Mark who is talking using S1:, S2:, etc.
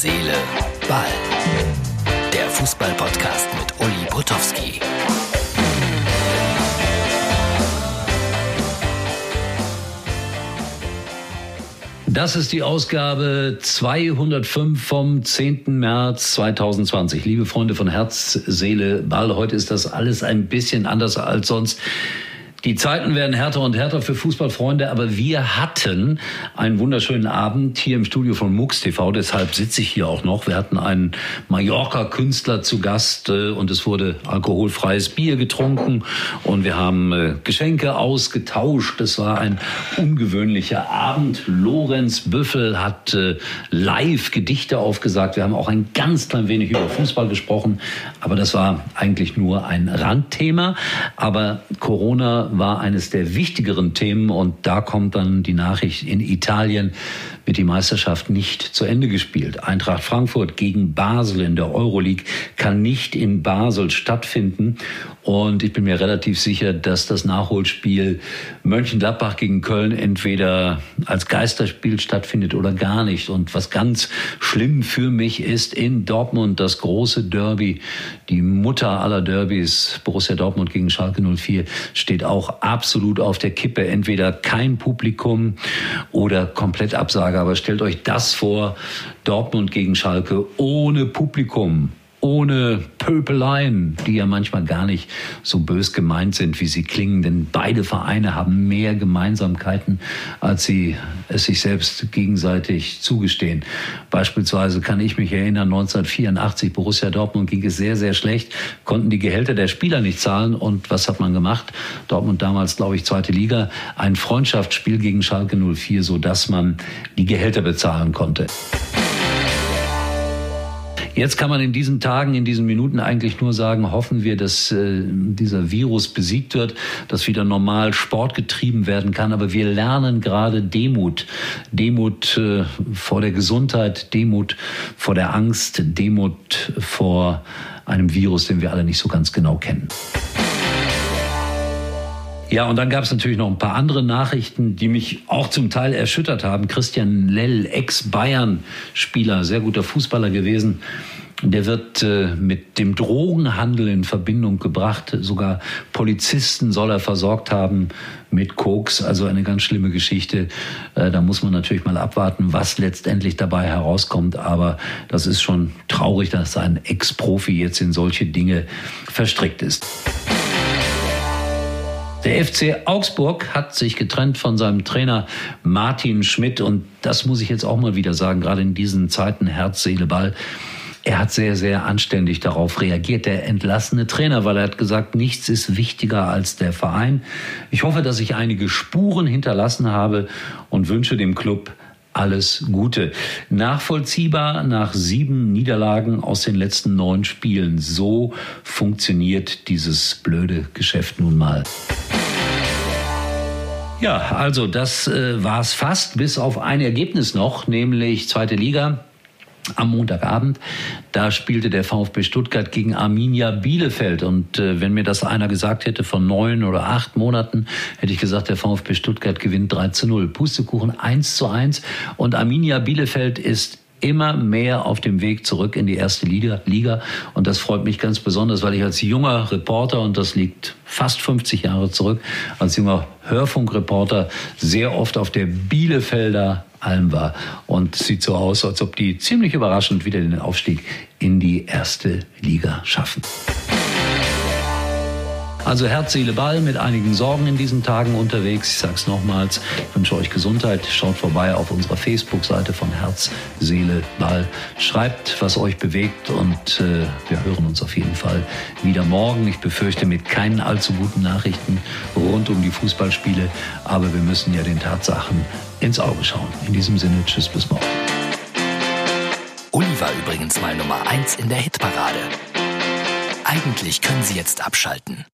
S1: Seele, Ball. Der Fußball-Podcast mit Uli Potowski.
S2: Das ist die Ausgabe 205 vom 10. März 2020. Liebe Freunde von Herz, Seele, Ball, heute ist das alles ein bisschen anders als sonst. Die Zeiten werden härter und härter für Fußballfreunde, aber wir hatten einen wunderschönen Abend hier im Studio von MUX TV, deshalb sitze ich hier auch noch. Wir hatten einen Mallorca-Künstler zu Gast äh, und es wurde alkoholfreies Bier getrunken und wir haben äh, Geschenke ausgetauscht. Es war ein ungewöhnlicher Abend. Lorenz Büffel hat äh, live Gedichte aufgesagt. Wir haben auch ein ganz klein wenig über Fußball gesprochen, aber das war eigentlich nur ein Randthema. Aber Corona war eines der wichtigeren Themen und da kommt dann die Nachricht in Italien wird die Meisterschaft nicht zu Ende gespielt. Eintracht Frankfurt gegen Basel in der Euroleague kann nicht in Basel stattfinden. Und ich bin mir relativ sicher, dass das Nachholspiel Mönchengladbach gegen Köln entweder als Geisterspiel stattfindet oder gar nicht. Und was ganz schlimm für mich ist, in Dortmund das große Derby, die Mutter aller Derbys, Borussia Dortmund gegen Schalke 04, steht auch absolut auf der Kippe. Entweder kein Publikum oder komplett Absage aber stellt euch das vor, Dortmund gegen Schalke ohne Publikum ohne Pöpeleien, die ja manchmal gar nicht so bös gemeint sind, wie sie klingen. Denn beide Vereine haben mehr Gemeinsamkeiten, als sie es sich selbst gegenseitig zugestehen. Beispielsweise kann ich mich erinnern, 1984 Borussia Dortmund ging es sehr, sehr schlecht, konnten die Gehälter der Spieler nicht zahlen. Und was hat man gemacht? Dortmund damals, glaube ich, zweite Liga, ein Freundschaftsspiel gegen Schalke 04, so dass man die Gehälter bezahlen konnte. Jetzt kann man in diesen Tagen, in diesen Minuten eigentlich nur sagen, hoffen wir, dass äh, dieser Virus besiegt wird, dass wieder normal Sport getrieben werden kann. Aber wir lernen gerade Demut. Demut äh, vor der Gesundheit, Demut vor der Angst, Demut vor einem Virus, den wir alle nicht so ganz genau kennen. Ja, und dann gab es natürlich noch ein paar andere Nachrichten, die mich auch zum Teil erschüttert haben. Christian Lell, Ex-Bayern-Spieler, sehr guter Fußballer gewesen. Der wird äh, mit dem Drogenhandel in Verbindung gebracht. Sogar Polizisten soll er versorgt haben mit Koks. Also eine ganz schlimme Geschichte. Äh, da muss man natürlich mal abwarten, was letztendlich dabei herauskommt. Aber das ist schon traurig, dass ein Ex-Profi jetzt in solche Dinge verstrickt ist. Der FC Augsburg hat sich getrennt von seinem Trainer Martin Schmidt und das muss ich jetzt auch mal wieder sagen, gerade in diesen Zeiten Herz, Seele, Ball. Er hat sehr, sehr anständig darauf reagiert, der entlassene Trainer, weil er hat gesagt, nichts ist wichtiger als der Verein. Ich hoffe, dass ich einige Spuren hinterlassen habe und wünsche dem Club alles Gute. Nachvollziehbar nach sieben Niederlagen aus den letzten neun Spielen. So funktioniert dieses blöde Geschäft nun mal. Ja, also das äh, war es fast, bis auf ein Ergebnis noch, nämlich zweite Liga am Montagabend. Da spielte der VfB Stuttgart gegen Arminia Bielefeld. Und äh, wenn mir das einer gesagt hätte von neun oder acht Monaten, hätte ich gesagt, der VfB Stuttgart gewinnt 3 zu 0. Pustekuchen 1 zu 1. Und Arminia Bielefeld ist immer mehr auf dem Weg zurück in die erste Liga. Und das freut mich ganz besonders, weil ich als junger Reporter, und das liegt fast 50 Jahre zurück, als junger Hörfunkreporter sehr oft auf der Bielefelder Alm war. Und sieht so aus, als ob die ziemlich überraschend wieder den Aufstieg in die erste Liga schaffen. Also Herz, Seele, Ball mit einigen Sorgen in diesen Tagen unterwegs. Ich sage es nochmals, ich wünsche euch Gesundheit. Schaut vorbei auf unserer Facebook-Seite von Herz, Seele, Ball. Schreibt, was euch bewegt und äh, wir hören uns auf jeden Fall wieder morgen. Ich befürchte mit keinen allzu guten Nachrichten rund um die Fußballspiele, aber wir müssen ja den Tatsachen ins Auge schauen. In diesem Sinne, tschüss, bis morgen.
S1: Uli war übrigens mal Nummer 1 in der Hitparade. Eigentlich können Sie jetzt abschalten.